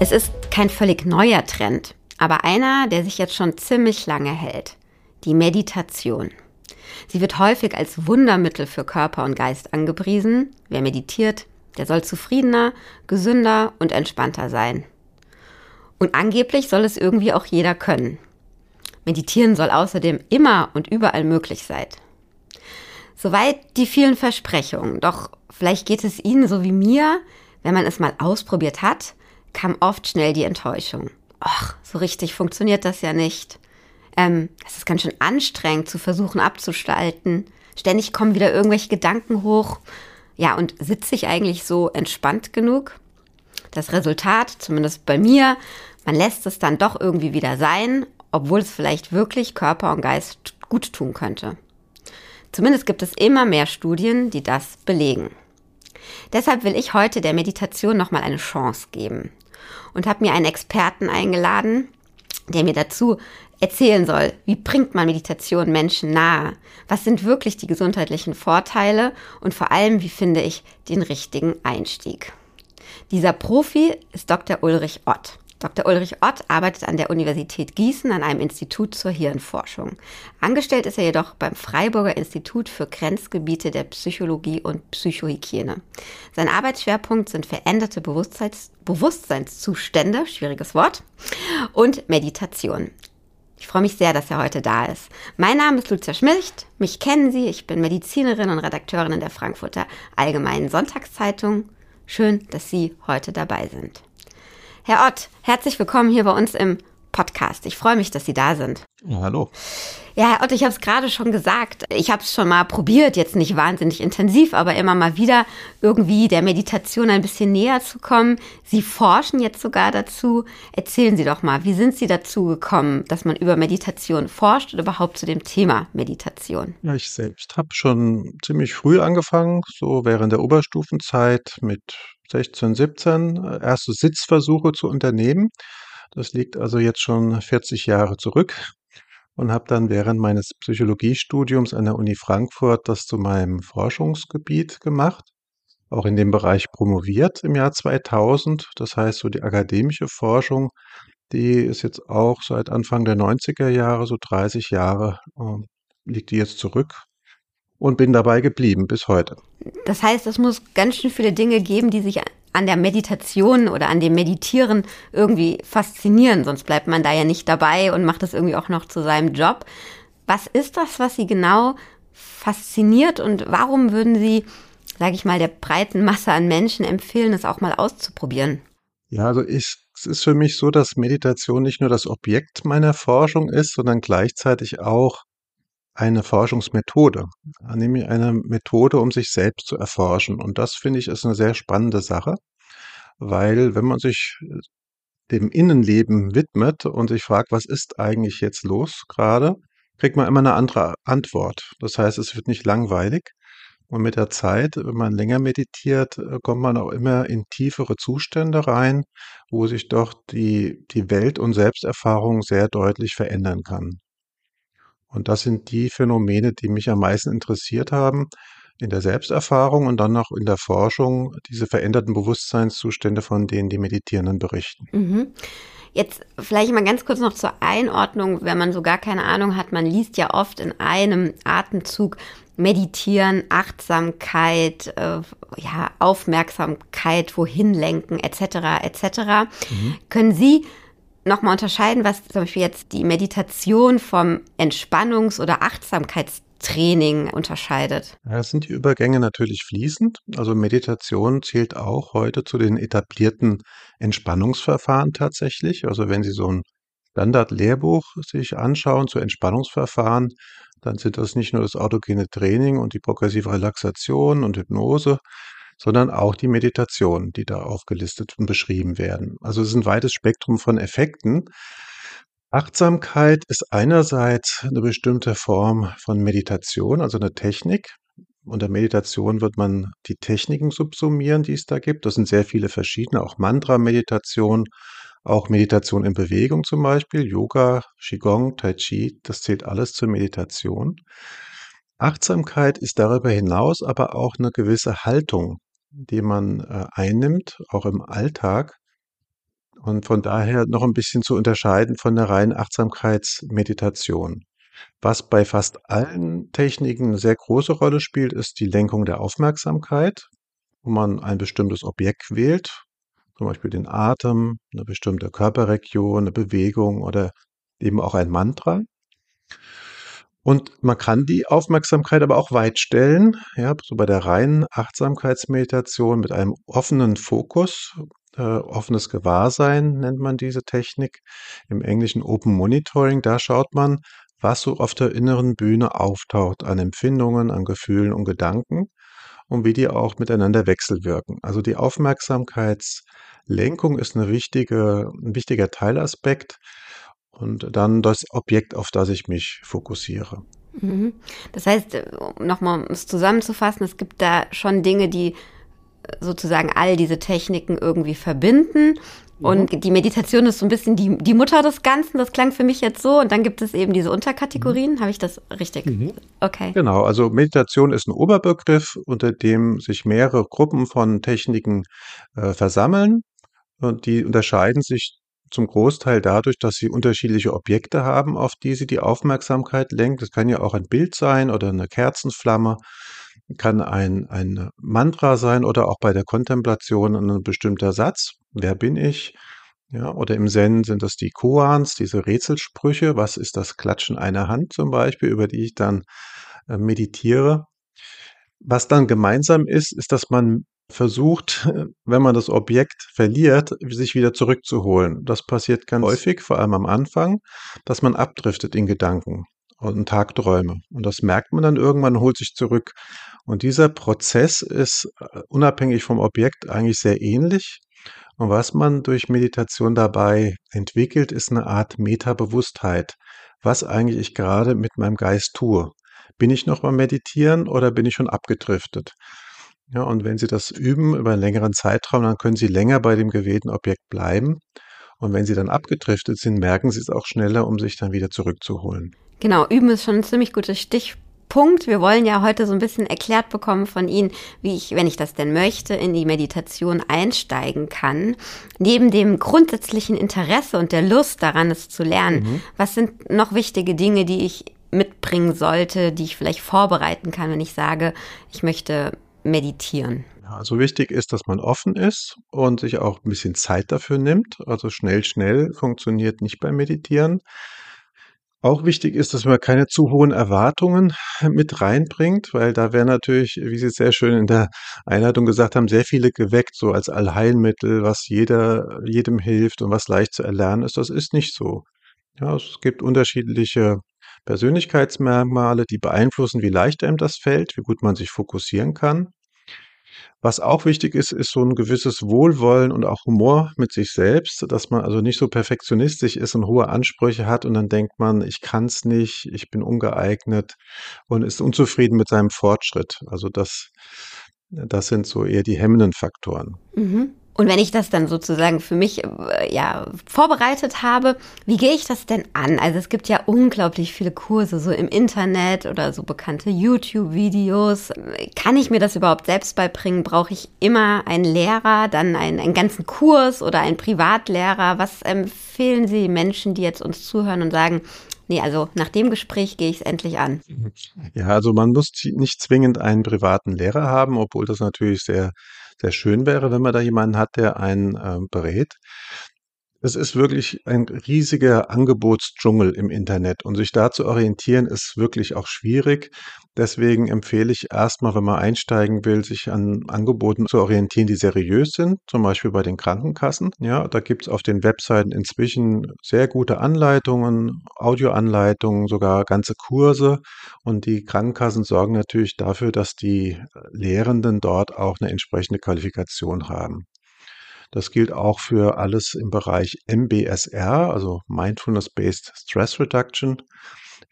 Es ist kein völlig neuer Trend, aber einer, der sich jetzt schon ziemlich lange hält. Die Meditation. Sie wird häufig als Wundermittel für Körper und Geist angepriesen. Wer meditiert, der soll zufriedener, gesünder und entspannter sein. Und angeblich soll es irgendwie auch jeder können. Meditieren soll außerdem immer und überall möglich sein. Soweit die vielen Versprechungen. Doch vielleicht geht es Ihnen so wie mir, wenn man es mal ausprobiert hat, kam oft schnell die Enttäuschung. Ach, so richtig funktioniert das ja nicht. Ähm, es ist ganz schön anstrengend zu versuchen abzustalten. Ständig kommen wieder irgendwelche Gedanken hoch. Ja, und sitze ich eigentlich so entspannt genug? Das Resultat, zumindest bei mir, man lässt es dann doch irgendwie wieder sein, obwohl es vielleicht wirklich Körper und Geist gut tun könnte. Zumindest gibt es immer mehr Studien, die das belegen. Deshalb will ich heute der Meditation nochmal eine Chance geben und habe mir einen Experten eingeladen, der mir dazu erzählen soll, wie bringt man Meditation Menschen nahe? Was sind wirklich die gesundheitlichen Vorteile? Und vor allem, wie finde ich den richtigen Einstieg? Dieser Profi ist Dr. Ulrich Ott. Dr. Ulrich Ott arbeitet an der Universität Gießen an einem Institut zur Hirnforschung. Angestellt ist er jedoch beim Freiburger Institut für Grenzgebiete der Psychologie und Psychohygiene. Sein Arbeitsschwerpunkt sind veränderte Bewusstseins Bewusstseinszustände, schwieriges Wort, und Meditation. Ich freue mich sehr, dass er heute da ist. Mein Name ist Lucia Schmidt. Mich kennen Sie. Ich bin Medizinerin und Redakteurin in der Frankfurter Allgemeinen Sonntagszeitung. Schön, dass Sie heute dabei sind. Herr Ott, herzlich willkommen hier bei uns im Podcast. Ich freue mich, dass Sie da sind. Ja, hallo. Ja, Herr Ott, ich habe es gerade schon gesagt. Ich habe es schon mal probiert, jetzt nicht wahnsinnig intensiv, aber immer mal wieder irgendwie der Meditation ein bisschen näher zu kommen. Sie forschen jetzt sogar dazu. Erzählen Sie doch mal, wie sind Sie dazu gekommen, dass man über Meditation forscht und überhaupt zu dem Thema Meditation? Ja, ich selbst habe schon ziemlich früh angefangen, so während der Oberstufenzeit mit 16, 17 äh, erste Sitzversuche zu unternehmen. Das liegt also jetzt schon 40 Jahre zurück und habe dann während meines Psychologiestudiums an der Uni Frankfurt das zu meinem Forschungsgebiet gemacht, auch in dem Bereich promoviert im Jahr 2000. Das heißt, so die akademische Forschung, die ist jetzt auch seit Anfang der 90er Jahre, so 30 Jahre, äh, liegt die jetzt zurück und bin dabei geblieben bis heute. Das heißt, es muss ganz schön viele Dinge geben, die sich an der Meditation oder an dem Meditieren irgendwie faszinieren, sonst bleibt man da ja nicht dabei und macht es irgendwie auch noch zu seinem Job. Was ist das, was Sie genau fasziniert und warum würden Sie, sage ich mal, der breiten Masse an Menschen empfehlen, es auch mal auszuprobieren? Ja, also ich, es ist für mich so, dass Meditation nicht nur das Objekt meiner Forschung ist, sondern gleichzeitig auch eine Forschungsmethode, nämlich eine Methode, um sich selbst zu erforschen. Und das finde ich ist eine sehr spannende Sache, weil wenn man sich äh, dem Innenleben widmet und sich fragt, was ist eigentlich jetzt los gerade, kriegt man immer eine andere Antwort. Das heißt, es wird nicht langweilig. Und mit der Zeit, wenn man länger meditiert, äh, kommt man auch immer in tiefere Zustände rein, wo sich doch die, die Welt- und Selbsterfahrung sehr deutlich verändern kann. Und das sind die Phänomene, die mich am meisten interessiert haben in der Selbsterfahrung und dann auch in der Forschung, diese veränderten Bewusstseinszustände, von denen die Meditierenden berichten. Mhm. Jetzt vielleicht mal ganz kurz noch zur Einordnung, wenn man so gar keine Ahnung hat, man liest ja oft in einem Atemzug Meditieren, Achtsamkeit, äh, ja, Aufmerksamkeit, wohin lenken, etc., etc. Mhm. Können Sie nochmal unterscheiden, was zum Beispiel jetzt die Meditation vom Entspannungs- oder Achtsamkeitstraining unterscheidet? Ja, sind die Übergänge natürlich fließend. Also Meditation zählt auch heute zu den etablierten Entspannungsverfahren tatsächlich. Also wenn Sie so ein Standard-Lehrbuch sich anschauen zu Entspannungsverfahren, dann sind das nicht nur das autogene Training und die progressive Relaxation und Hypnose, sondern auch die Meditationen, die da aufgelistet und beschrieben werden. Also es ist ein weites Spektrum von Effekten. Achtsamkeit ist einerseits eine bestimmte Form von Meditation, also eine Technik. Unter Meditation wird man die Techniken subsumieren, die es da gibt. Das sind sehr viele verschiedene, auch Mantra-Meditation, auch Meditation in Bewegung zum Beispiel, Yoga, Qigong, Tai Chi, das zählt alles zur Meditation. Achtsamkeit ist darüber hinaus aber auch eine gewisse Haltung, die man äh, einnimmt, auch im Alltag, und von daher noch ein bisschen zu unterscheiden von der reinen Achtsamkeitsmeditation. Was bei fast allen Techniken eine sehr große Rolle spielt, ist die Lenkung der Aufmerksamkeit, wo man ein bestimmtes Objekt wählt, zum Beispiel den Atem, eine bestimmte Körperregion, eine Bewegung oder eben auch ein Mantra. Und man kann die Aufmerksamkeit aber auch weit stellen, ja, so bei der reinen Achtsamkeitsmeditation mit einem offenen Fokus, äh, offenes Gewahrsein nennt man diese Technik. Im Englischen Open Monitoring, da schaut man, was so auf der inneren Bühne auftaucht an Empfindungen, an Gefühlen und Gedanken und wie die auch miteinander wechselwirken. Also die Aufmerksamkeitslenkung ist eine wichtige, ein wichtiger Teilaspekt und dann das Objekt, auf das ich mich fokussiere. Mhm. Das heißt, nochmal, um es zusammenzufassen, es gibt da schon Dinge, die sozusagen all diese Techniken irgendwie verbinden. Mhm. Und die Meditation ist so ein bisschen die, die Mutter des Ganzen. Das klang für mich jetzt so. Und dann gibt es eben diese Unterkategorien. Mhm. Habe ich das richtig? Mhm. Okay. Genau. Also Meditation ist ein Oberbegriff, unter dem sich mehrere Gruppen von Techniken äh, versammeln. Und die unterscheiden sich zum Großteil dadurch, dass sie unterschiedliche Objekte haben, auf die sie die Aufmerksamkeit lenkt. Das kann ja auch ein Bild sein oder eine Kerzenflamme, kann ein, ein Mantra sein oder auch bei der Kontemplation ein bestimmter Satz. Wer bin ich? Ja, oder im Zen sind das die Koans, diese Rätselsprüche. Was ist das Klatschen einer Hand zum Beispiel, über die ich dann äh, meditiere? Was dann gemeinsam ist, ist, dass man versucht, wenn man das Objekt verliert, sich wieder zurückzuholen. Das passiert ganz häufig, vor allem am Anfang, dass man abdriftet in Gedanken und Tagträume. Und das merkt man dann irgendwann, holt sich zurück. Und dieser Prozess ist äh, unabhängig vom Objekt eigentlich sehr ähnlich. Und was man durch Meditation dabei entwickelt, ist eine Art Metabewusstheit. Was eigentlich ich gerade mit meinem Geist tue. Bin ich noch beim Meditieren oder bin ich schon abgedriftet? Ja, und wenn Sie das üben über einen längeren Zeitraum, dann können Sie länger bei dem gewählten Objekt bleiben. Und wenn Sie dann abgedriftet sind, merken Sie es auch schneller, um sich dann wieder zurückzuholen. Genau, üben ist schon ein ziemlich guter Stichpunkt. Wir wollen ja heute so ein bisschen erklärt bekommen von Ihnen, wie ich, wenn ich das denn möchte, in die Meditation einsteigen kann. Neben dem grundsätzlichen Interesse und der Lust daran, es zu lernen, mhm. was sind noch wichtige Dinge, die ich mitbringen sollte, die ich vielleicht vorbereiten kann, wenn ich sage, ich möchte meditieren? Also wichtig ist, dass man offen ist und sich auch ein bisschen Zeit dafür nimmt. Also schnell, schnell funktioniert nicht beim Meditieren. Auch wichtig ist, dass man keine zu hohen Erwartungen mit reinbringt, weil da wäre natürlich, wie Sie sehr schön in der Einleitung gesagt haben, sehr viele geweckt, so als Allheilmittel, was jeder, jedem hilft und was leicht zu erlernen ist. Das ist nicht so. Ja, es gibt unterschiedliche Persönlichkeitsmerkmale, die beeinflussen, wie leicht einem das fällt, wie gut man sich fokussieren kann. Was auch wichtig ist, ist so ein gewisses Wohlwollen und auch Humor mit sich selbst, dass man also nicht so perfektionistisch ist und hohe Ansprüche hat und dann denkt man, ich kann es nicht, ich bin ungeeignet und ist unzufrieden mit seinem Fortschritt. Also das, das sind so eher die hemmenden Faktoren. Mhm. Und wenn ich das dann sozusagen für mich äh, ja vorbereitet habe, wie gehe ich das denn an? Also es gibt ja unglaublich viele Kurse so im Internet oder so bekannte YouTube-Videos. Kann ich mir das überhaupt selbst beibringen? Brauche ich immer einen Lehrer, dann einen, einen ganzen Kurs oder einen Privatlehrer? Was empfehlen Sie Menschen, die jetzt uns zuhören und sagen, Nee, also nach dem Gespräch gehe ich es endlich an. Ja, also man muss nicht zwingend einen privaten Lehrer haben, obwohl das natürlich sehr sehr schön wäre, wenn man da jemanden hat, der einen äh, berät. Es ist wirklich ein riesiger Angebotsdschungel im Internet und sich da zu orientieren ist wirklich auch schwierig. Deswegen empfehle ich erstmal, wenn man einsteigen will, sich an Angeboten zu orientieren, die seriös sind, zum Beispiel bei den Krankenkassen. Ja, da gibt es auf den Webseiten inzwischen sehr gute Anleitungen, Audioanleitungen, sogar ganze Kurse. Und die Krankenkassen sorgen natürlich dafür, dass die Lehrenden dort auch eine entsprechende Qualifikation haben. Das gilt auch für alles im Bereich MBSR, also Mindfulness-Based Stress Reduction.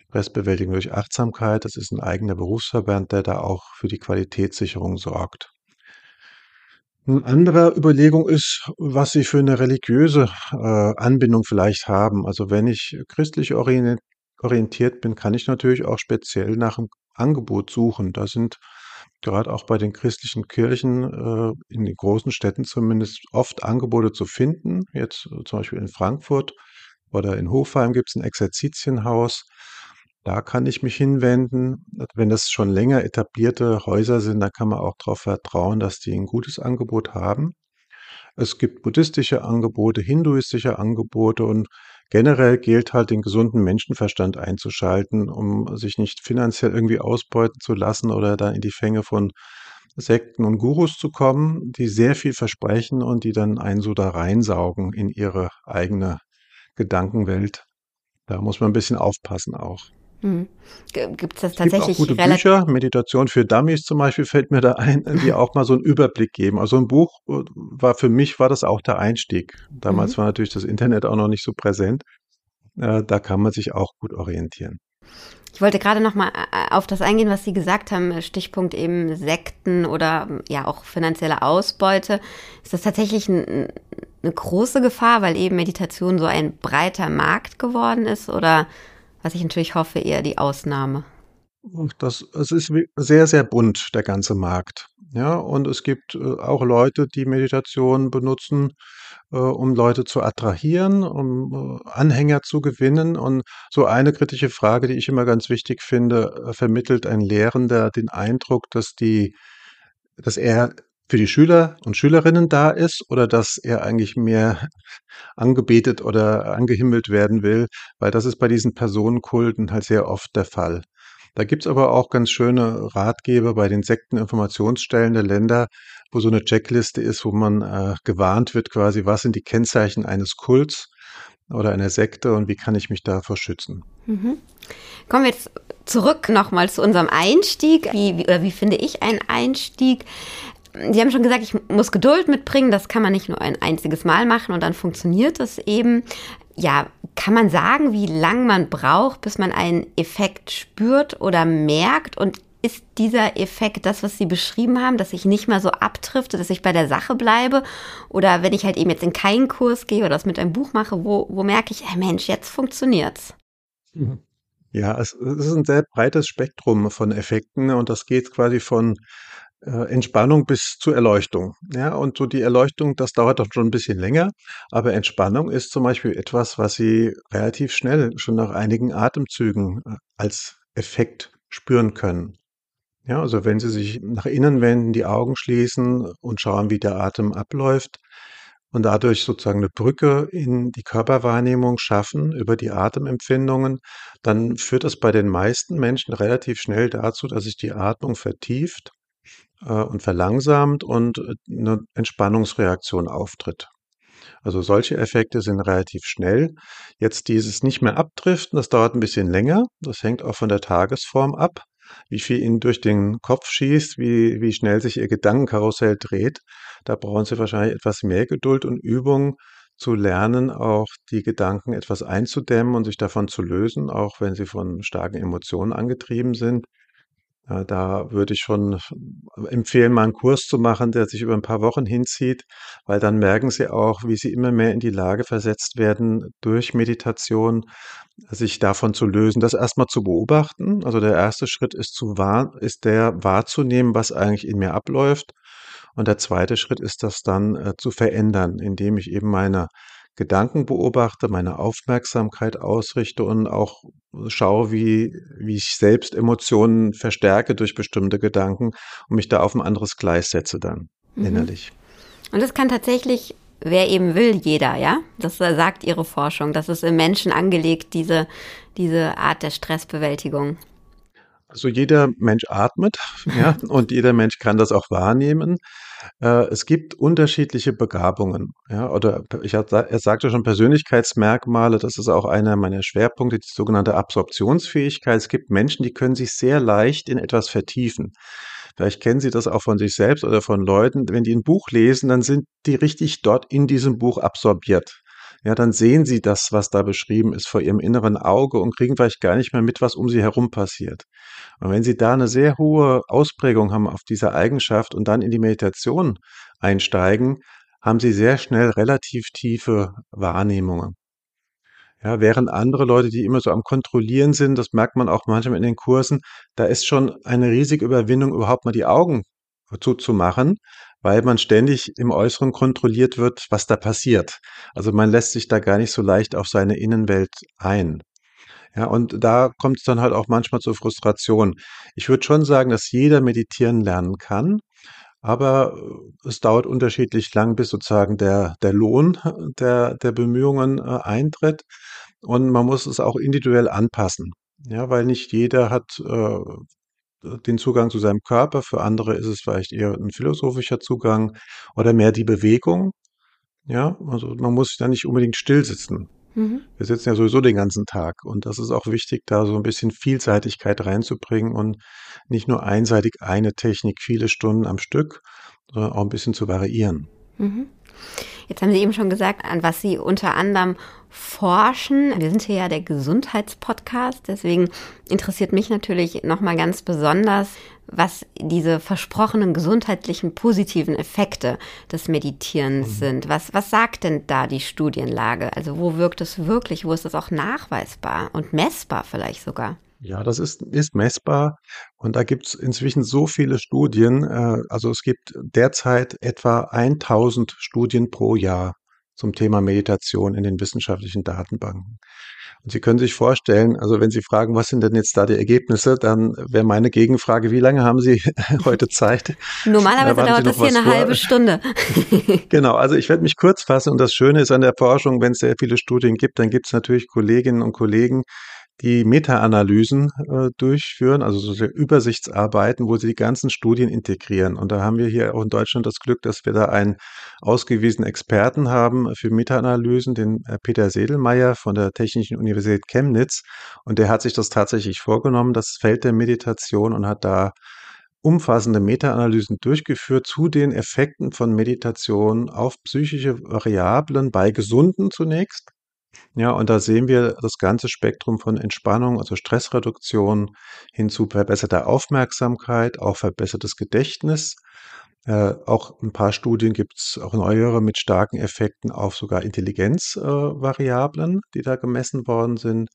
Stressbewältigung durch Achtsamkeit. Das ist ein eigener Berufsverband, der da auch für die Qualitätssicherung sorgt. Eine andere Überlegung ist, was Sie für eine religiöse äh, Anbindung vielleicht haben. Also wenn ich christlich orientiert bin, kann ich natürlich auch speziell nach einem Angebot suchen. Da sind gerade auch bei den christlichen Kirchen äh, in den großen Städten zumindest oft Angebote zu finden. Jetzt äh, zum Beispiel in Frankfurt oder in Hofheim gibt es ein Exerzitienhaus. Da kann ich mich hinwenden. Wenn das schon länger etablierte Häuser sind, dann kann man auch darauf vertrauen, dass die ein gutes Angebot haben. Es gibt buddhistische Angebote, hinduistische Angebote und generell gilt halt, den gesunden Menschenverstand einzuschalten, um sich nicht finanziell irgendwie ausbeuten zu lassen oder dann in die Fänge von Sekten und Gurus zu kommen, die sehr viel versprechen und die dann einen so da reinsaugen in ihre eigene Gedankenwelt. Da muss man ein bisschen aufpassen auch. Hm. Gibt es das Es gibt auch tatsächlich gute? Bücher, Meditation für Dummies zum Beispiel fällt mir da ein, die auch mal so einen Überblick geben. Also ein Buch äh, war für mich war das auch der Einstieg. Mhm. Damals war natürlich das Internet auch noch nicht so präsent. Äh, da kann man sich auch gut orientieren. Ich wollte gerade noch mal äh, auf das eingehen, was Sie gesagt haben, Stichpunkt eben Sekten oder ähm, ja auch finanzielle Ausbeute. Ist das tatsächlich ein, eine große Gefahr, weil eben Meditation so ein breiter Markt geworden ist oder was ich natürlich hoffe, eher die Ausnahme? Das es ist sehr, sehr bunt, der ganze Markt. Ja, und es gibt, äh, auch Leute, die Meditation benutzen, äh, um Leute zu attrahieren, um, äh, Anhänger zu gewinnen. Und so eine kritische Frage, die ich immer ganz wichtig finde, vermittelt ein Lehrender den Eindruck, dass die dass er für die Schüler und Schülerinnen da ist oder dass er eigentlich mehr angebetet oder angehimmelt werden will, weil das ist bei diesen Personenkulten halt sehr oft der Fall. Da gibt's aber auch ganz schöne Ratgeber bei den Sekteninformationsstellen der Länder, wo so eine Checkliste ist, wo man äh, gewarnt wird quasi, was sind die Kennzeichen eines Kults oder einer Sekte und wie kann ich mich davor schützen. Mhm. Kommen wir jetzt zurück nochmal zu unserem Einstieg. Wie, wie, oder wie finde ich einen Einstieg? Sie haben schon gesagt, ich muss Geduld mitbringen. Das kann man nicht nur ein einziges Mal machen und dann funktioniert das eben. Ja, kann man sagen, wie lang man braucht, bis man einen Effekt spürt oder merkt? Und ist dieser Effekt das, was Sie beschrieben haben, dass ich nicht mehr so abtrifte, dass ich bei der Sache bleibe? Oder wenn ich halt eben jetzt in keinen Kurs gehe oder das mit einem Buch mache, wo, wo merke ich, ey Mensch, jetzt funktioniert's? Ja, es, es ist ein sehr breites Spektrum von Effekten und das geht quasi von Entspannung bis zur Erleuchtung. Ja, und so die Erleuchtung, das dauert doch schon ein bisschen länger, aber Entspannung ist zum Beispiel etwas, was Sie relativ schnell, schon nach einigen Atemzügen, äh, als Effekt spüren können. Ja, also wenn Sie sich nach innen wenden, die Augen schließen und schauen, wie der Atem abläuft und dadurch sozusagen eine Brücke in die Körperwahrnehmung schaffen über die Atemempfindungen, dann führt das bei den meisten Menschen relativ schnell dazu, dass sich die Atmung vertieft äh, und verlangsamt und äh, 'ne Entspannungsreaktion auftritt. Also solche Effekte sind relativ schnell. Jetzt dieses nicht mehr abdriften, das dauert ein bisschen länger. Das hängt auch von der Tagesform ab, wie viel Ihnen durch den Kopf schießt, wie wie schnell sich Ihr Gedankenkarussell dreht. Da brauchen Sie wahrscheinlich etwas mehr Geduld und Übung zu lernen, auch die Gedanken etwas einzudämmen und sich davon zu lösen, auch wenn sie von starken Emotionen angetrieben sind. Ja, da würde ich schon empfehlen, mal einen Kurs zu machen, der sich über ein paar Wochen hinzieht, weil dann merken Sie auch, wie Sie immer mehr in die Lage versetzt werden, durch Meditation sich davon zu lösen. Das erst mal zu beobachten. Also, der erste Schritt ist zu wahr ist der wahrzunehmen, was eigentlich in mir abläuft. Und der zweite Schritt ist das dann, äh, zu verändern, indem ich eben meine Gedanken beobachte, meine Aufmerksamkeit ausrichte und auch schaue, wie, wie ich selbst Emotionen verstärke durch bestimmte Gedanken und mich da auf ein anderes Gleis setze dann Mhm. innerlich. Und das kann tatsächlich, wer eben will, jeder, ja? Das äh, sagt Ihre Forschung. Das ist im Menschen angelegt, diese, diese Art der Stressbewältigung. Also jeder Mensch atmet, ja, und jeder Mensch kann das auch wahrnehmen. Äh, es gibt unterschiedliche Begabungen, ja, oder ich hatte, er sagte schon Persönlichkeitsmerkmale, das ist auch einer meiner Schwerpunkte, die sogenannte Absorptionsfähigkeit. Es gibt Menschen, die können sich sehr leicht in etwas vertiefen. Vielleicht kennen Sie das auch von sich selbst oder von Leuten, wenn die ein Buch lesen, dann sind die richtig dort in diesem Buch absorbiert. Ja, dann sehen sie das, was da beschrieben ist, vor ihrem inneren Auge und kriegen vielleicht gar nicht mehr mit, was um sie herum passiert. Und wenn Sie da eine sehr hohe Ausprägung haben auf diese Eigenschaft und dann in die Meditation einsteigen, haben Sie sehr schnell relativ tiefe Wahrnehmungen. Ja, während andere Leute, die immer so am Kontrollieren sind, das merkt man auch manchmal in den Kursen, da ist schon eine riesige Überwindung, überhaupt mal die Augen zuzumachen, weil man ständig im Äußeren kontrolliert wird, was da passiert. Also man lässt sich da gar nicht so leicht auf seine Innenwelt ein. Ja, und da kommt es dann halt auch manchmal zur Frustration. Ich würde schon sagen, dass jeder meditieren lernen kann, aber äh, es dauert unterschiedlich lang, bis sozusagen der, der Lohn der, der Bemühungen äh, eintritt. Und man muss es auch individuell anpassen. Ja, weil nicht jeder hat äh, den Zugang zu seinem Körper. Für andere ist es vielleicht eher ein philosophischer Zugang oder mehr die Bewegung. Ja, also man muss da nicht unbedingt still sitzen. Mhm. Wir sitzen ja sowieso den ganzen Tag und das ist auch wichtig, da so ein bisschen Vielseitigkeit reinzubringen und nicht nur einseitig eine Technik viele Stunden am Stück, sondern auch ein bisschen zu variieren. Mhm. Jetzt haben Sie eben schon gesagt, an was Sie unter anderem forschen. Wir sind hier ja der Gesundheitspodcast, deswegen interessiert mich natürlich nochmal ganz besonders, was diese versprochenen gesundheitlichen positiven Effekte des Meditierens mhm. sind. Was, was sagt denn da die Studienlage? Also wo wirkt es wirklich? Wo ist es auch nachweisbar und messbar vielleicht sogar? Ja, das ist, ist messbar und da gibt es inzwischen so viele Studien. Äh, also es gibt derzeit etwa 1000 Studien pro Jahr zum Thema Meditation in den wissenschaftlichen Datenbanken. Und Sie können sich vorstellen, also wenn Sie fragen, was sind denn jetzt da die Ergebnisse, dann wäre meine Gegenfrage, wie lange haben Sie heute Zeit? Normalerweise dauert das hier eine vor? halbe Stunde. genau, also ich werde mich kurz fassen und das Schöne ist an der Forschung, wenn es sehr viele Studien gibt, dann gibt es natürlich Kolleginnen und Kollegen, die Meta-Analysen äh, durchführen, also so Übersichtsarbeiten, wo sie die ganzen Studien integrieren. Und da haben wir hier auch in Deutschland das Glück, dass wir da einen ausgewiesenen Experten haben für Meta-Analysen, den äh, Peter Sedelmeier von der Technischen Universität Chemnitz. Und der hat sich das tatsächlich vorgenommen, das Feld der Meditation, und hat da umfassende Meta-Analysen durchgeführt zu den Effekten von Meditation auf psychische Variablen bei Gesunden zunächst ja, und da sehen wir das ganze Spektrum von Entspannung, also Stressreduktion hin zu verbesserter Aufmerksamkeit, auch verbessertes Gedächtnis. Äh, auch ein paar Studien gibt es, auch neuere, mit starken Effekten auf sogar Intelligenzvariablen, äh, die da gemessen worden sind.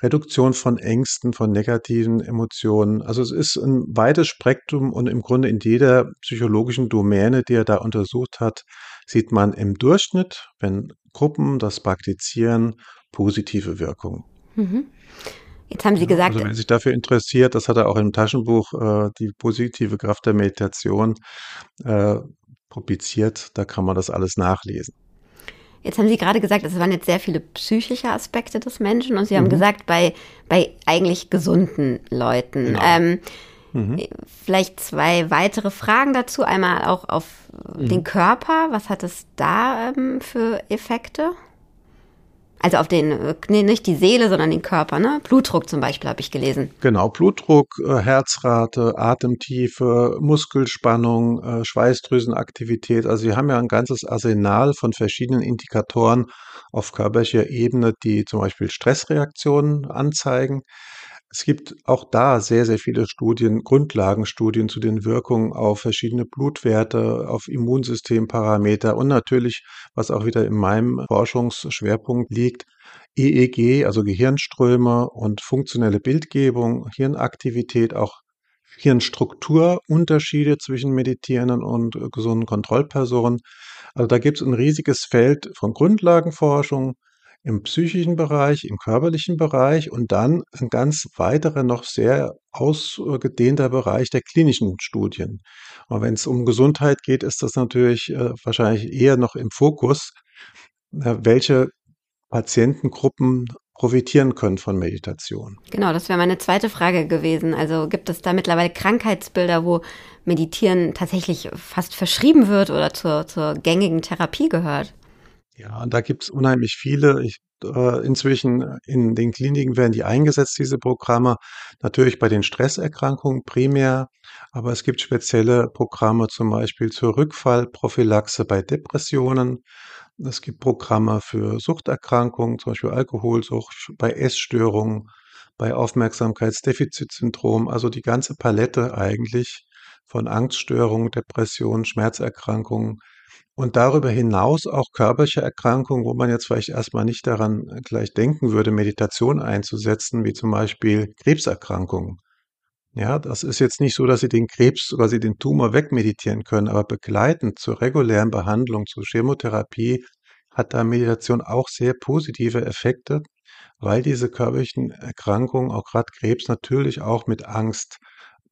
Reduktion von Ängsten, von negativen Emotionen. Also es ist ein weites Spektrum und im Grunde in jeder psychologischen Domäne, die er da untersucht hat, sieht man im Durchschnitt, wenn Gruppen das praktizieren, positive Wirkung. Mhm. Jetzt haben Sie gesagt. Also wenn sich dafür interessiert, das hat er auch im Taschenbuch äh, die positive Kraft der Meditation äh, publiziert, da kann man das alles nachlesen. Jetzt haben Sie gerade gesagt, es waren jetzt sehr viele psychische Aspekte des Menschen und Sie haben mhm. gesagt, bei, bei eigentlich gesunden Leuten. Genau. Ähm, mhm. Vielleicht zwei weitere Fragen dazu. Einmal auch auf mhm. den Körper. Was hat es da ähm, für Effekte? Also auf den, nee, nicht die Seele, sondern den Körper, ne? Blutdruck zum Beispiel habe ich gelesen. Genau, Blutdruck, äh, Herzrate, Atemtiefe, Muskelspannung, äh, Schweißdrüsenaktivität. Also wir haben ja ein ganzes Arsenal von verschiedenen Indikatoren auf körperlicher Ebene, die zum Beispiel Stressreaktionen anzeigen. Es gibt auch da sehr, sehr viele Studien, Grundlagenstudien zu den Wirkungen auf verschiedene Blutwerte, auf Immunsystemparameter und natürlich, was auch wieder in meinem Forschungsschwerpunkt liegt, EEG, also Gehirnströme und funktionelle Bildgebung, Hirnaktivität, auch Hirnstrukturunterschiede zwischen Meditierenden und gesunden Kontrollpersonen. Also da gibt es ein riesiges Feld von Grundlagenforschung, im psychischen Bereich, im körperlichen Bereich und dann ein ganz weiterer, noch sehr ausgedehnter Bereich der klinischen Studien. Und wenn es um Gesundheit geht, ist das natürlich äh, wahrscheinlich eher noch im Fokus, äh, welche Patientengruppen profitieren können von Meditation. Genau, das wäre meine zweite Frage gewesen. Also gibt es da mittlerweile Krankheitsbilder, wo Meditieren tatsächlich fast verschrieben wird oder zur, zur gängigen Therapie gehört? Ja, und da gibt's unheimlich viele. Ich, äh, inzwischen in den Kliniken werden die eingesetzt, diese Programme. Natürlich bei den Stresserkrankungen primär, aber es gibt spezielle Programme zum Beispiel zur Rückfallprophylaxe bei Depressionen. Es gibt Programme für Suchterkrankungen, zum Beispiel Alkoholsucht, bei Essstörungen, bei Aufmerksamkeitsdefizitsyndrom, also die ganze Palette eigentlich von Angststörungen, Depressionen, Schmerzerkrankungen Und darüber hinaus auch körperliche Erkrankungen, wo man jetzt vielleicht erstmal nicht daran gleich denken würde, Meditation einzusetzen, wie zum Beispiel Krebserkrankungen. Ja, das ist jetzt nicht so, dass Sie den Krebs oder Sie den Tumor wegmeditieren können, aber begleitend zur regulären Behandlung, zur Chemotherapie, hat da Meditation auch sehr positive Effekte, weil diese körperlichen Erkrankungen, auch gerade Krebs, natürlich auch mit Angst,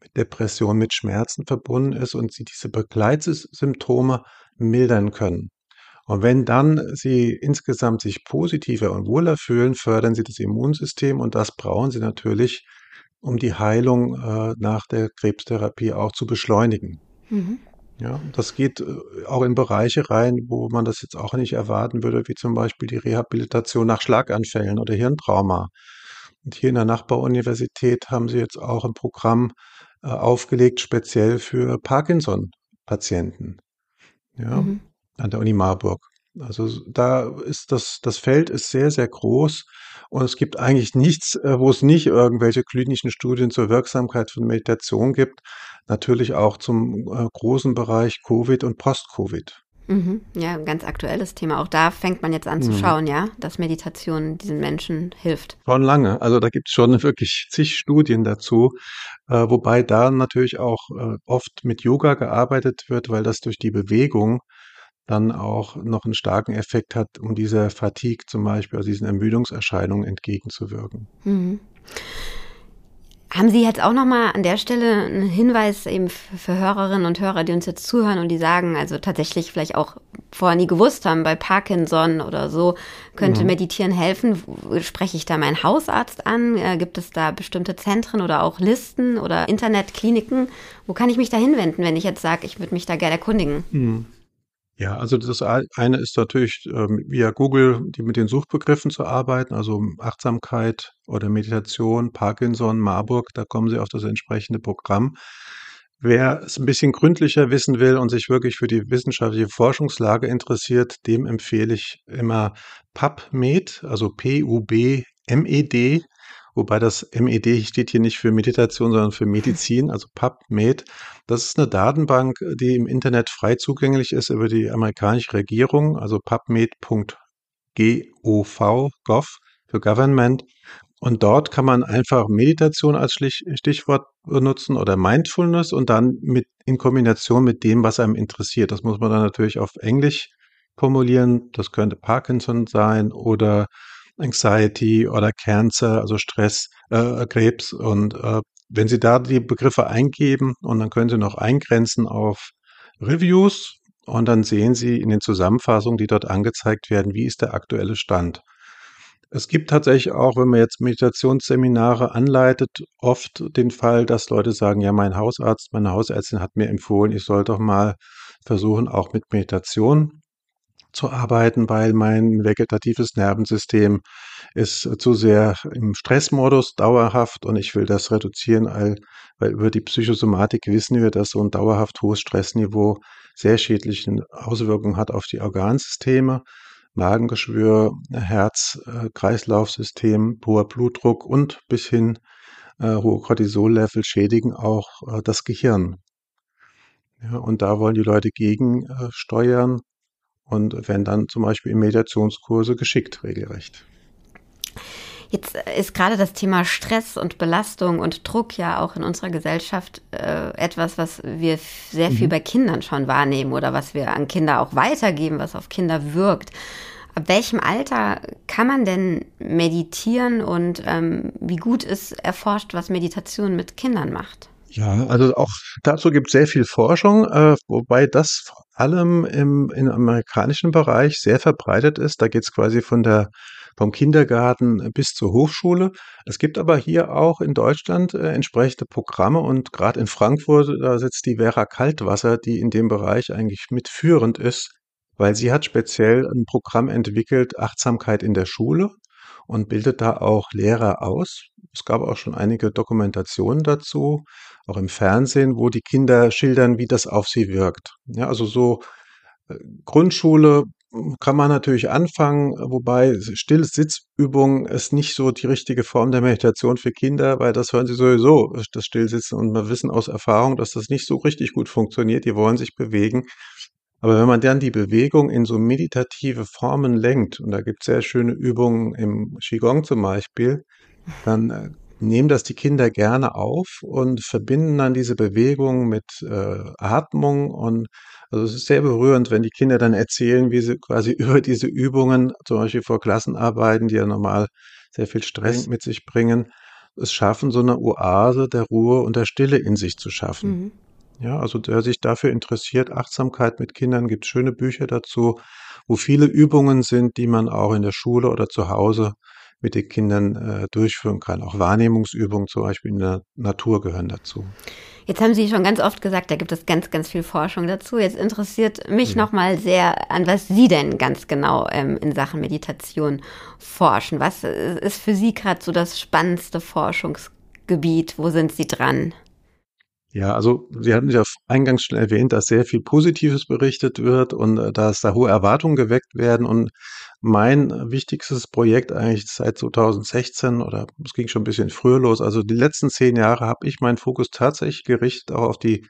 mit Depression, mit Schmerzen verbunden ist und sie diese Begleitsymptome mildern können. Und wenn dann sie insgesamt sich positiver und wohler fühlen, fördern sie das Immunsystem und das brauchen sie natürlich, um die Heilung äh, nach der Krebstherapie auch zu beschleunigen. Mhm. Ja, das geht äh, auch in Bereiche rein, wo man das jetzt auch nicht erwarten würde, wie zum Beispiel die Rehabilitation nach Schlaganfällen oder Hirntrauma. Und hier in der Nachbaruniversität haben sie jetzt auch ein Programm äh, aufgelegt, speziell für Parkinson-Patienten. Ja, mhm. an der Uni Marburg. Also da ist das, das Feld ist sehr, sehr groß und es gibt eigentlich nichts, äh, wo es nicht irgendwelche klinischen Studien zur Wirksamkeit von Meditation gibt. Natürlich auch zum äh, großen Bereich Covid und Post-Covid. Mhm. Ja, ein ganz aktuelles Thema. Auch da fängt man jetzt an zu mhm. schauen, ja, dass Meditation diesen Menschen hilft. Schon lange. Also da gibt es schon wirklich zig Studien dazu, äh, wobei da natürlich auch äh, oft mit Yoga gearbeitet wird, weil das durch die Bewegung dann auch noch einen starken Effekt hat, um dieser Fatigue zum Beispiel, also diesen Ermüdungserscheinungen entgegenzuwirken. Mhm. Haben Sie jetzt auch noch mal an der Stelle einen Hinweis eben für Hörerinnen und Hörer, die uns jetzt zuhören und die sagen, also tatsächlich vielleicht auch vorher nie gewusst haben, bei Parkinson oder so könnte mhm. Meditieren helfen. Spreche ich da meinen Hausarzt an? Äh, gibt es da bestimmte Zentren oder auch Listen oder Internetkliniken? Wo kann ich mich da hinwenden, wenn ich jetzt sage, ich würde mich da gerne erkundigen? Mhm. Ja, also das eine ist natürlich ähm, via Google die mit den Suchbegriffen zu arbeiten, also Achtsamkeit oder Meditation, Parkinson, Marburg, da kommen Sie auf das entsprechende Programm. Wer es ein bisschen gründlicher wissen will und sich wirklich für die wissenschaftliche Forschungslage interessiert, dem empfehle ich immer PubMed, also P-U-B-M-E-D wobei das MED steht hier nicht für Meditation, sondern für Medizin, also PubMed. Das ist eine Datenbank, die im Internet frei zugänglich ist über die amerikanische Regierung, also pubmed.gov, gov für Government. Und dort kann man einfach Meditation als Stichwort benutzen oder Mindfulness und dann mit, in Kombination mit dem, was einem interessiert. Das muss man dann natürlich auf Englisch formulieren. Das könnte Parkinson sein oder Anxiety oder Cancer, also Stress, äh, Krebs. Und äh, wenn Sie da die Begriffe eingeben und dann können Sie noch eingrenzen auf Reviews und dann sehen Sie in den Zusammenfassungen, die dort angezeigt werden, wie ist der aktuelle Stand. Es gibt tatsächlich auch, wenn man jetzt Meditationsseminare anleitet, oft den Fall, dass Leute sagen, ja, mein Hausarzt, meine Hausärztin hat mir empfohlen, ich soll doch mal versuchen, auch mit Meditation zu arbeiten, weil mein vegetatives Nervensystem ist zu sehr im Stressmodus dauerhaft und ich will das reduzieren, weil, über die Psychosomatik wissen wir, dass so ein dauerhaft hohes Stressniveau sehr schädliche Auswirkungen hat auf die Organsysteme. Magengeschwür, Herz, äh, Kreislaufsystem, hoher Blutdruck und bis hin äh, hohe Cortisollevel schädigen auch äh, das Gehirn. Ja, und da wollen die Leute gegensteuern und werden dann zum Beispiel in Mediationskurse geschickt, regelrecht. Jetzt ist gerade das Thema Stress und Belastung und Druck ja auch in unserer Gesellschaft äh, etwas, was wir sehr viel mhm. bei Kindern schon wahrnehmen oder was wir an Kinder auch weitergeben, was auf Kinder wirkt. Ab welchem Alter kann man denn meditieren und ähm, wie gut ist erforscht, was Meditation mit Kindern macht? Ja, also auch dazu gibt es sehr viel Forschung, äh, wobei das allem im, im amerikanischen Bereich sehr verbreitet ist. Da geht es quasi von der vom Kindergarten bis zur Hochschule. Es gibt aber hier auch in Deutschland äh, entsprechende Programme und gerade in Frankfurt, da sitzt die Vera Kaltwasser, die in dem Bereich eigentlich mitführend ist, weil sie hat speziell ein Programm entwickelt, Achtsamkeit in der Schule und bildet da auch Lehrer aus. Es gab auch schon einige Dokumentationen dazu auch im Fernsehen, wo die Kinder schildern, wie das auf sie wirkt. Ja, also so äh, Grundschule hm, kann man natürlich anfangen, wobei Stillsitzübung ist nicht so die richtige Form der Meditation für Kinder, weil das hören sie sowieso, das Stillsitzen. Und wir wissen aus Erfahrung, dass das nicht so richtig gut funktioniert. Die wollen sich bewegen. Aber wenn man dann die Bewegung in so meditative Formen lenkt, und da gibt es sehr schöne Übungen im Qigong zum Beispiel, dann äh, nehmen das die Kinder gerne auf und verbinden dann diese Bewegung mit äh, Atmung und also es ist sehr berührend, wenn die Kinder dann erzählen, wie sie quasi über diese Übungen, zum Beispiel vor Klassenarbeiten, die ja normal sehr viel Stress mit sich bringen, es schaffen, so eine Oase der Ruhe und der Stille in sich zu schaffen. Mhm. Ja, also wer sich dafür interessiert, Achtsamkeit mit Kindern, gibt schöne Bücher dazu, wo viele Übungen sind, die man auch in der Schule oder zu Hause mit den Kindern äh, durchführen kann. Auch Wahrnehmungsübungen zum Beispiel in der Natur gehören dazu. Jetzt haben Sie schon ganz oft gesagt, da gibt es ganz, ganz viel Forschung dazu. Jetzt interessiert mich ja. nochmal sehr, an was Sie denn ganz genau ähm, in Sachen Meditation forschen. Was ist für Sie gerade so das spannendste Forschungsgebiet? Wo sind Sie dran? Ja, also Sie hatten ja eingangs schon erwähnt, dass sehr viel Positives berichtet wird und äh, dass da hohe Erwartungen geweckt werden. Und mein wichtigstes Projekt eigentlich seit 2016 oder es ging schon ein bisschen früher los, also die letzten zehn Jahre habe ich meinen Fokus tatsächlich gerichtet auch auf die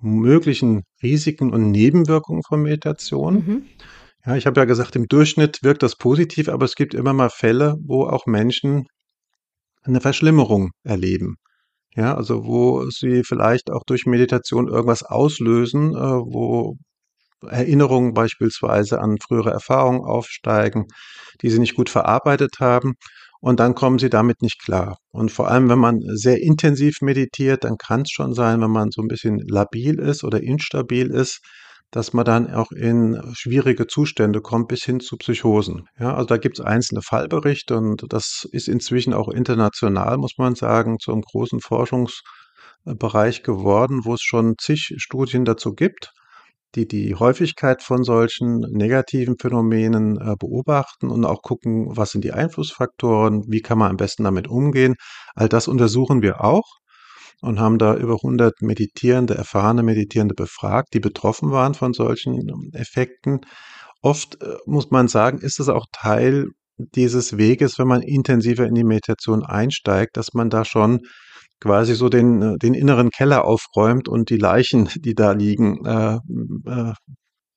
möglichen Risiken und Nebenwirkungen von Meditation. Mhm. Ja, ich habe ja gesagt, im Durchschnitt wirkt das positiv, aber es gibt immer mal Fälle, wo auch Menschen eine Verschlimmerung erleben. Ja, also wo sie vielleicht auch durch Meditation irgendwas auslösen, äh, wo Erinnerungen beispielsweise an frühere Erfahrungen aufsteigen, die sie nicht gut verarbeitet haben. Und dann kommen sie damit nicht klar. Und vor allem, wenn man sehr intensiv meditiert, dann kann es schon sein, wenn man so ein bisschen labil ist oder instabil ist, dass man dann auch in schwierige Zustände kommt, bis hin zu Psychosen. Ja, also da gibt es einzelne Fallberichte und das ist inzwischen auch international, muss man sagen, zu einem großen Forschungsbereich geworden, wo es schon zig Studien dazu gibt, die die Häufigkeit von solchen negativen Phänomenen äh, beobachten und auch gucken, was sind die Einflussfaktoren, wie kann man am besten damit umgehen. All das untersuchen wir auch und haben da über 100 Meditierende, erfahrene Meditierende befragt, die betroffen waren von solchen ähm, Effekten. Oft äh, muss man sagen, ist es auch Teil dieses Weges, wenn man intensiver in die Meditation einsteigt, dass man da schon quasi so den, äh, den inneren Keller aufräumt und die Leichen, die da liegen, äh, äh,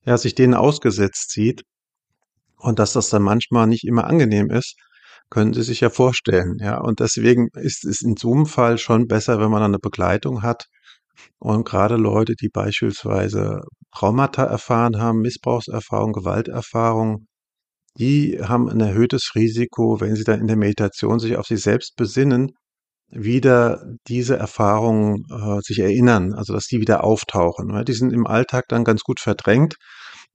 ja, sich denen ausgesetzt sieht. Und dass das dann manchmal nicht immer angenehm ist, können Sie sich ja vorstellen, ja. Und deswegen ist es in so einem Fall schon besser, wenn man eine Begleitung hat. Und gerade Leute, die beispielsweise Traumata erfahren haben, Missbrauchserfahrung, Gewalterfahrung, die haben ein erhöhtes Risiko, wenn sie dann in der Meditation sich auf sich selbst besinnen, wieder diese Erfahrungen äh, sich erinnern, also dass die wieder auftauchen. Ne? Die sind im Alltag dann ganz gut verdrängt,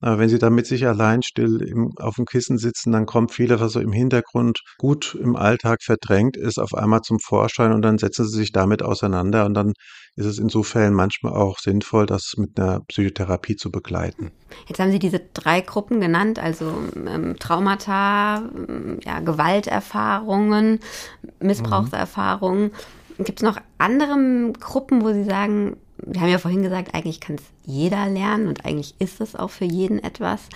aber wenn sie da mit sich allein still im, auf dem Kissen sitzen, dann kommt viele, was so im Hintergrund gut im Alltag verdrängt ist, auf einmal zum Vorschein und dann setzen sie sich damit auseinander und dann ist es in so Fällen manchmal auch sinnvoll, das mit einer Psychotherapie zu begleiten. Jetzt haben Sie diese drei Gruppen genannt, also ähm, Traumata, ja, Gewalterfahrungen, Missbrauchserfahrungen. Mhm. Gibt es noch andere Gruppen, wo Sie sagen, wir haben ja vorhin gesagt, eigentlich kann es jeder lernen und eigentlich ist es auch für jeden etwas.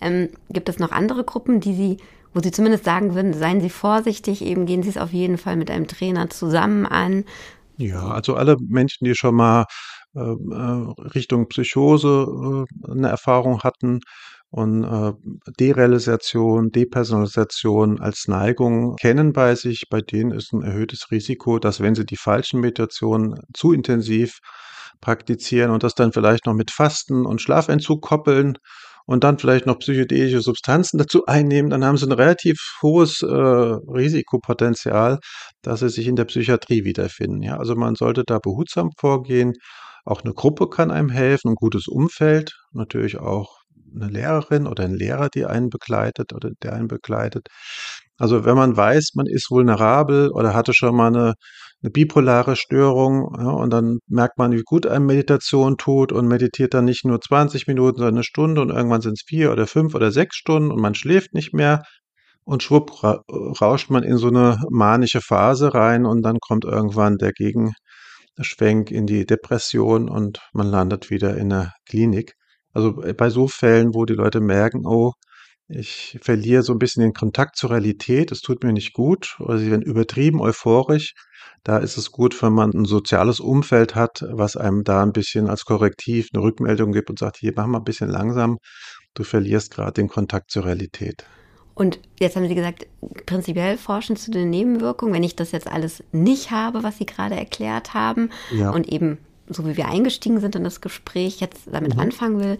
Ähm, gibt es noch andere Gruppen, die Sie, wo Sie zumindest sagen würden, seien Sie vorsichtig, eben gehen Sie es auf jeden Fall mit einem Trainer zusammen an? Ja, also alle Menschen, die schon mal äh, äh Richtung Psychose äh, eine Erfahrung hatten und äh, Derealisation, Depersonalisation als Neigung kennen bei sich, bei denen ist ein erhöhtes Risiko, dass wenn sie die falschen Meditationen zu intensiv praktizieren und das dann vielleicht noch mit Fasten und Schlafentzug koppeln und dann vielleicht noch psychedelische Substanzen dazu einnehmen, dann haben sie ein relativ hohes äh, Risikopotenzial, dass sie sich in der Psychiatrie wiederfinden. Ja, also man sollte da behutsam vorgehen. Auch eine Gruppe kann einem helfen, ein gutes Umfeld, natürlich auch eine Lehrerin oder ein Lehrer, die einen begleitet oder der einen begleitet. Also wenn man weiß, man ist vulnerabel oder hatte schon mal eine eine bipolare Störung. Ja, und dann merkt man, wie gut einem Meditation tut und meditiert dann nicht nur 20 Minuten, sondern eine Stunde und irgendwann sind es vier oder fünf oder sechs Stunden und man schläft nicht mehr. Und schwupp ra rauscht man in so eine manische Phase rein und dann kommt irgendwann der Gegenschwenk in die Depression und man landet wieder in der Klinik. Also bei so Fällen, wo die Leute merken, oh, ich verliere so ein bisschen den Kontakt zur Realität, es tut mir nicht gut oder sie werden übertrieben euphorisch. Da ist es gut, wenn man ein soziales Umfeld hat, was einem da ein bisschen als Korrektiv eine Rückmeldung gibt und sagt: „Hier, mach mal ein bisschen langsam, du verlierst gerade den Kontakt zur Realität.“ Und jetzt haben Sie gesagt, prinzipiell forschen zu den Nebenwirkungen. Wenn ich das jetzt alles nicht habe, was Sie gerade erklärt haben Ja. und eben, so wie wir eingestiegen sind in das Gespräch, jetzt damit Mhm. anfangen will,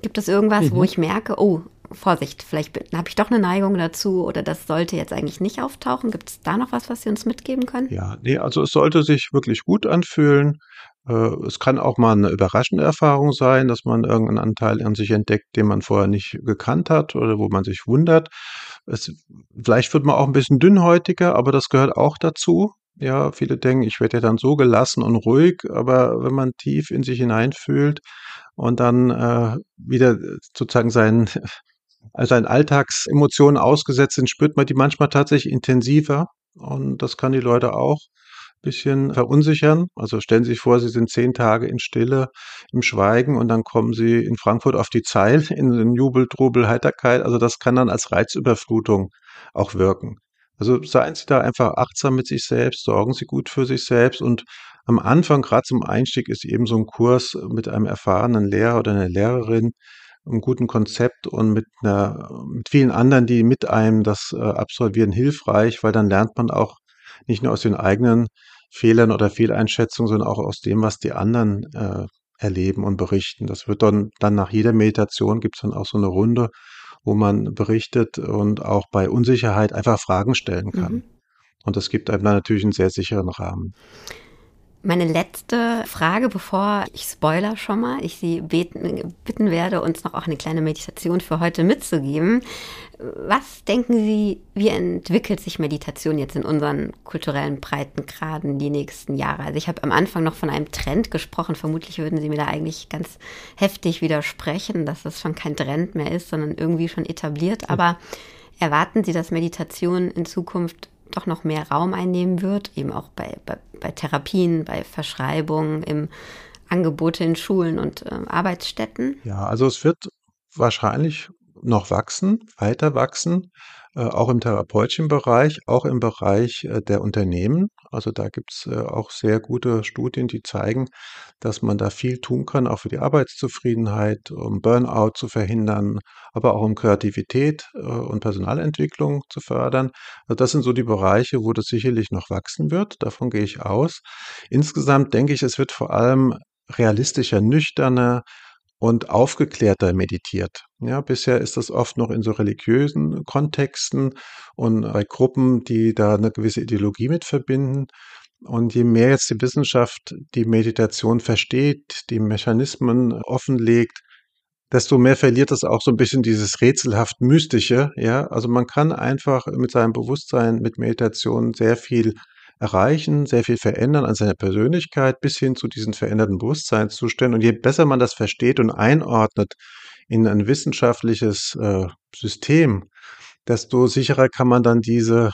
gibt es irgendwas, wo Mhm. ich merke, oh, Vorsicht, vielleicht habe ich doch eine Neigung dazu oder das sollte jetzt eigentlich nicht auftauchen. Gibt es da noch was, was Sie uns mitgeben können? Ja, ne, also es sollte sich wirklich gut anfühlen. Äh, es kann auch mal 'ne überraschende Erfahrung sein, dass man irgendeinen Anteil an sich entdeckt, den man vorher nicht gekannt hat oder wo man sich wundert. Es vielleicht wird man auch 'n bisschen dünnhäutiger, aber das gehört auch dazu. Ja, viele denken, ich werde ja dann so gelassen und ruhig, aber wenn man tief in sich hineinfühlt und dann, äh, wieder, sozusagen seinen seinen Alltagsemotionen ausgesetzt sind, spürt man die manchmal tatsächlich intensiver und das kann die Leute auch bisschen verunsichern. Also, stellen Sie sich vor, Sie sind 10 Tage in Stille, im Schweigen und dann kommen Sie in Frankfurt auf die Zeil in in Jubel, Trubel, Heiterkeit. Also, das kann dann als Reizüberflutung auch wirken. Also, seien Sie da einfach achtsam mit sich selbst, sorgen Sie gut für sich selbst und am Anfang, grad zum Einstieg, ist eben so 'n Kurs mit einem erfahrenen Lehrer oder 'ner Lehrerin 'n guten Konzept und mit 'ner mit vielen anderen, die mit einem das, äh, absolvieren, hilfreich, weil dann lernt man auch nicht nur aus den eigenen Fehlern oder Fehleinschätzungen, sondern auch aus dem, was die anderen, äh, erleben und berichten. Das wird dann dann nach jeder Meditation gibt's dann auch so 'ne Runde, wo man berichtet und auch bei Unsicherheit einfach Fragen stellen kann. Mhm. Und das gibt einem dann natürlich 'n sehr sicheren Rahmen. Meine letzte Frage, bevor ich spoilere schon mal, ich Sie beten bitten werde, uns noch auch eine kleine Meditation für heute mitzugeben. Was denken Sie, wie entwickelt sich Meditation jetzt in unseren kulturellen Breitengraden die nächsten Jahre? Also, ich habe am Anfang noch von einem Trend gesprochen. Vermutlich würden Sie mir da eigentlich ganz heftig widersprechen, dass das schon kein Trend mehr ist, sondern irgendwie schon etabliert. Aber erwarten Sie, dass Meditation in Zukunft doch noch mehr Raum einnehmen wird, eben auch bei bei bei Therapien, bei Verschreibungen, im Angebote in Schulen und, äh, Arbeitsstätten? Ja, also, es wird wahrscheinlich noch wachsen, weiter wachsen, auch im therapeutischen Bereich, auch im Bereich, äh, der Unternehmen. Also, da gibt's, äh, auch sehr gute Studien, die zeigen, dass man da viel tun kann, auch für die Arbeitszufriedenheit, um Burnout zu verhindern, aber auch um Kreativität, äh, und Personalentwicklung zu fördern. Also, das sind so die Bereiche, wo das sicherlich noch wachsen wird. Davon gehe ich aus. Insgesamt denke ich, es wird vor allem realistischer, nüchterner und aufgeklärter meditiert. Ja, bisher ist das oft noch in so religiösen Kontexten und bei Gruppen, die da 'ne gewisse Ideologie mit verbinden. Und je mehr jetzt die Wissenschaft die Meditation versteht, die Mechanismen offenlegt, desto mehr verliert das auch so 'n bisschen dieses rätselhaft Mystische, ja? Also, man kann einfach mit seinem Bewusstsein, mit Meditation sehr viel erreichen, sehr viel verändern an seiner Persönlichkeit bis hin zu diesen veränderten Bewusstseinszuständen. Und je besser man das versteht und einordnet in ein wissenschaftliches, äh, System, desto sicherer kann man dann diese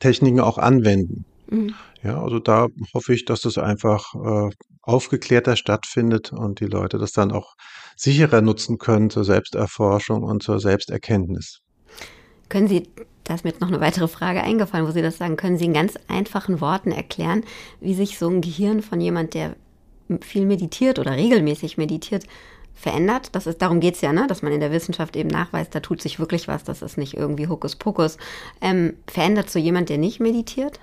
Techniken auch anwenden. Mhm. Ja, also, da hoffe ich, dass das einfach, äh, aufgeklärter stattfindet und die Leute das dann auch sicherer nutzen können zur Selbsterforschung und zur Selbsterkenntnis. Können Sie da ist mir jetzt noch 'ne weitere Frage eingefallen, wo Sie das sagen. Können Sie in ganz einfachen Worten erklären, wie sich so 'n Gehirn von jemand, der viel meditiert oder regelmäßig meditiert, verändert? Das ist darum geht's ja, ne, dass man in der Wissenschaft eben nachweist, da tut sich wirklich was, das ist nicht irgendwie Hokuspokus. Ähm, verändert so jemand, der nicht meditiert?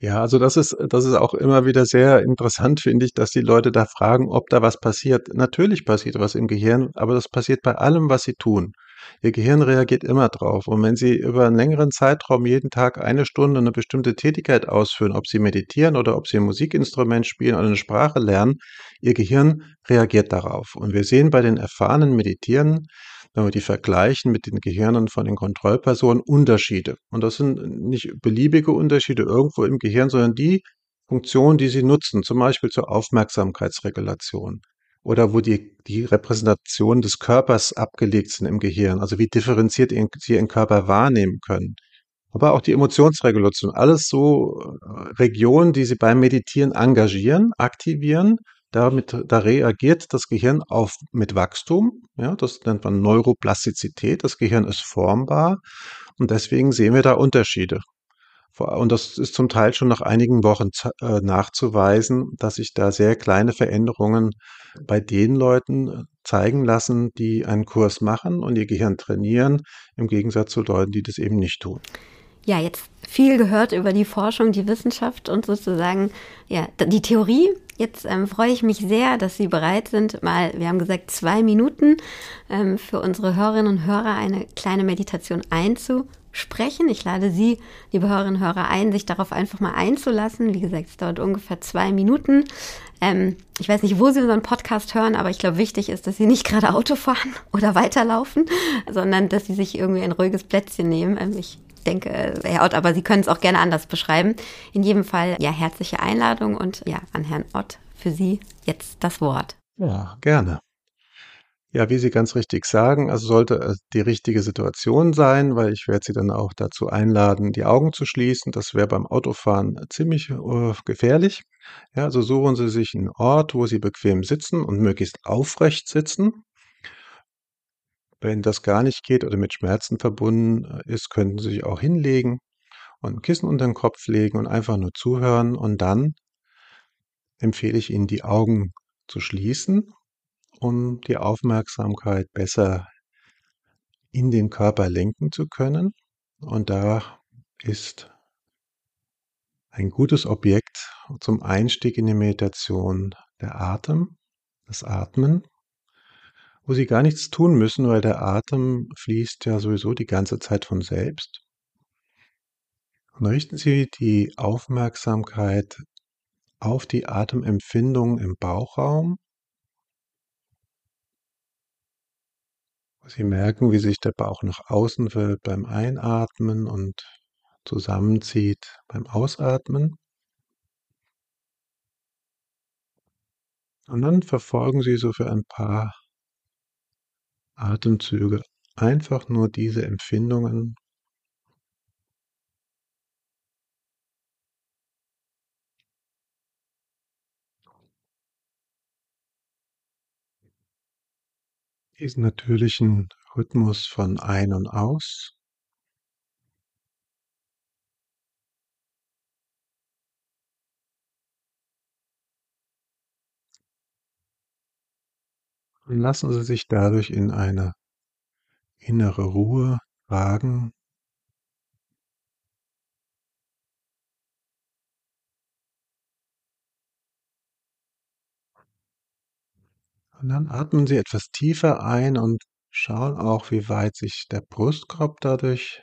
Ja, also, das ist das ist auch immer wieder sehr interessant, finde ich, dass die Leute da fragen, ob da was passiert. Natürlich passiert was im Gehirn, aber das passiert bei allem, was sie tun. Ihr Gehirn reagiert immer drauf. Und wenn Sie über 'n längeren Zeitraum jeden Tag eine Stunde 'ne bestimmte Tätigkeit ausführen, ob Sie meditieren oder ob Sie 'n Musikinstrument spielen oder 'ne Sprache lernen, Ihr Gehirn reagiert darauf. Und wir sehen bei den erfahrenen Meditierenden, wenn wir die vergleichen mit den Gehirnen von den Kontrollpersonen, Unterschiede. Und das sind nicht beliebige Unterschiede irgendwo im Gehirn, sondern die Funktionen, die sie nutzen, zum Beispiel zur Aufmerksamkeitsregulation oder wo die die Repräsentationen des Körpers abgelegt sind im Gehirn, also wie differenziert sie ihren Körper wahrnehmen können. Aber auch die Emotionsregulation, alles so, äh, Regionen, die Sie beim Meditieren engagieren, aktivieren Damit, da reagiert das Gehirn auf mit Wachstum. Ja, das nennt man Neuroplastizität. Das Gehirn ist formbar und deswegen sehen wir da Unterschiede. Und das ist zum Teil schon nach einigen Wochen äh, nachzuweisen, dass sich da sehr kleine Veränderungen bei den Leuten äh, zeigen lassen, die einen Kurs machen und ihr Gehirn trainieren, im Gegensatz zu Leuten, die das eben nicht tun. Ja, jetzt viel gehört über die Forschung, die Wissenschaft und sozusagen ja die Theorie. Jetzt ähm, freue ich mich sehr, dass Sie bereit sind, mal, wir haben gesagt, zwei Minuten ähm, für unsere Hörerinnen und Hörer eine kleine Meditation einzu sprechen. Ich lade Sie, liebe Hörerinnen und Hörer, ein, sich darauf einfach mal einzulassen. Wie gesagt, es dauert ungefähr zwei Minuten. Ähm, ich weiß nicht, wo Sie unseren Podcast hören, aber ich glaube, wichtig ist, dass Sie nicht gerade Auto fahren oder weiterlaufen, sondern dass Sie sich irgendwie ein ruhiges Plätzchen nehmen. Ähm, ich denke, Herr Ott, aber Sie können es auch gerne anders beschreiben. In jedem Fall, ja, herzliche Einladung und ja, an Herrn Ott für Sie jetzt das Wort. Ja, gerne. Ja, wie Sie ganz richtig sagen, also sollte es die richtige Situation sein, weil ich werde Sie dann auch dazu einladen, die Augen zu schließen. Das wäre beim Autofahren ziemlich äh, gefährlich. Ja, also suchen Sie sich einen Ort, wo Sie bequem sitzen und möglichst aufrecht sitzen. Wenn das gar nicht geht oder mit Schmerzen verbunden äh, ist, könnten Sie sich auch hinlegen und ein Kissen unter den Kopf legen und einfach nur zuhören. Und dann empfehle ich Ihnen, die Augen zu schließen um die Aufmerksamkeit besser in den Körper lenken zu können. Und da ist ein gutes Objekt zum Einstieg in die Meditation der Atem, das Atmen, wo Sie gar nichts tun müssen, weil der Atem fließt ja sowieso die ganze Zeit von selbst. Und richten Sie die Aufmerksamkeit auf die Atemempfindung im Bauchraum Sie merken, wie sich der Bauch nach außen wölbt beim Einatmen und zusammenzieht beim Ausatmen. Und dann verfolgen Sie so für ein paar Atemzüge einfach nur diese Empfindungen. Diesen natürlichen Rhythmus von Ein und Aus. Und lassen Sie sich dadurch in eine innere Ruhe tragen. Und dann atmen Sie etwas tiefer ein und schauen auch, wie weit sich der Brustkorb dadurch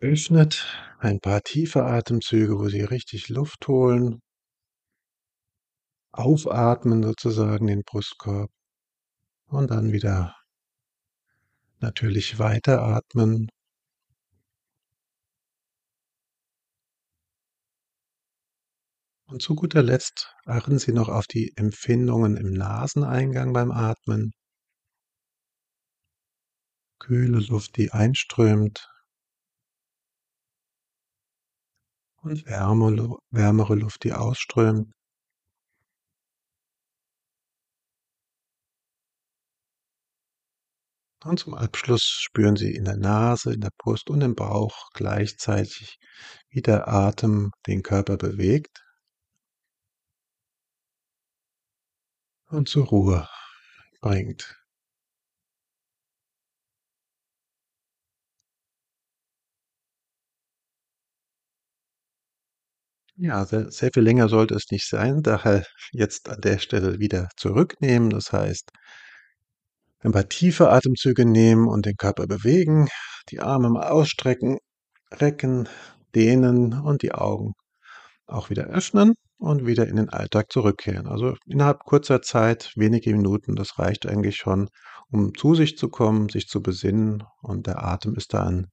öffnet. Ein paar tiefe Atemzüge, wo Sie richtig Luft holen. Aufatmen sozusagen den Brustkorb. Und dann wieder natürlich weiteratmen. Und zu guter Letzt achten Sie noch auf die Empfindungen im Naseneingang beim Atmen. Kühle Luft, die einströmt. Und wärmere Luft, die ausströmt. Und zum Abschluss spüren Sie in der Nase, in der Brust und im Bauch gleichzeitig, wie der Atem den Körper bewegt. Und zur Ruhe bringt. Ja, sehr, sehr viel länger sollte es nicht sein, daher jetzt an der Stelle wieder zurücknehmen. Das heißt, ein paar tiefe Atemzüge nehmen und den Körper bewegen, die Arme mal ausstrecken, recken, dehnen und die Augen auch wieder öffnen und wieder in den Alltag zurückkehren. Also innerhalb kurzer Zeit, wenige Minuten, das reicht eigentlich schon, um zu sich zu kommen, sich zu besinnen und der Atem ist da ein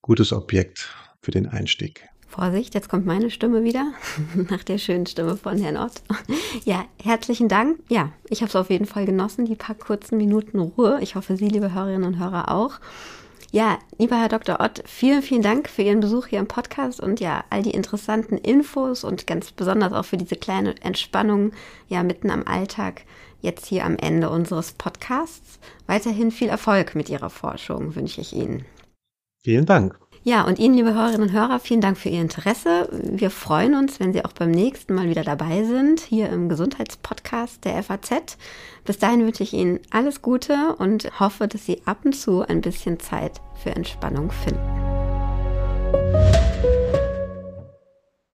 gutes Objekt für den Einstieg. Vorsicht, jetzt kommt meine Stimme wieder, nach der schönen Stimme von Herrn Ott. Ja, herzlichen Dank. Ja, ich habe es auf jeden Fall genossen, die paar kurzen Minuten Ruhe. Ich hoffe, Sie, liebe Hörerinnen und Hörer, auch. Ja, lieber Herr Dr. Ott, vielen, vielen Dank für Ihren Besuch hier im Podcast und ja, all die interessanten Infos und ganz besonders auch für diese kleine Entspannung ja mitten am Alltag jetzt hier am Ende unseres Podcasts. Weiterhin viel Erfolg mit Ihrer Forschung wünsche ich Ihnen. Vielen Dank. Ja, und Ihnen, liebe Hörerinnen und Hörer, vielen Dank für Ihr Interesse. Wir freuen uns, wenn Sie auch beim nächsten Mal wieder dabei sind, hier im Gesundheitspodcast der FAZ. Bis dahin wünsche ich Ihnen alles Gute und hoffe, dass Sie ab und zu ein bisschen Zeit für Entspannung finden.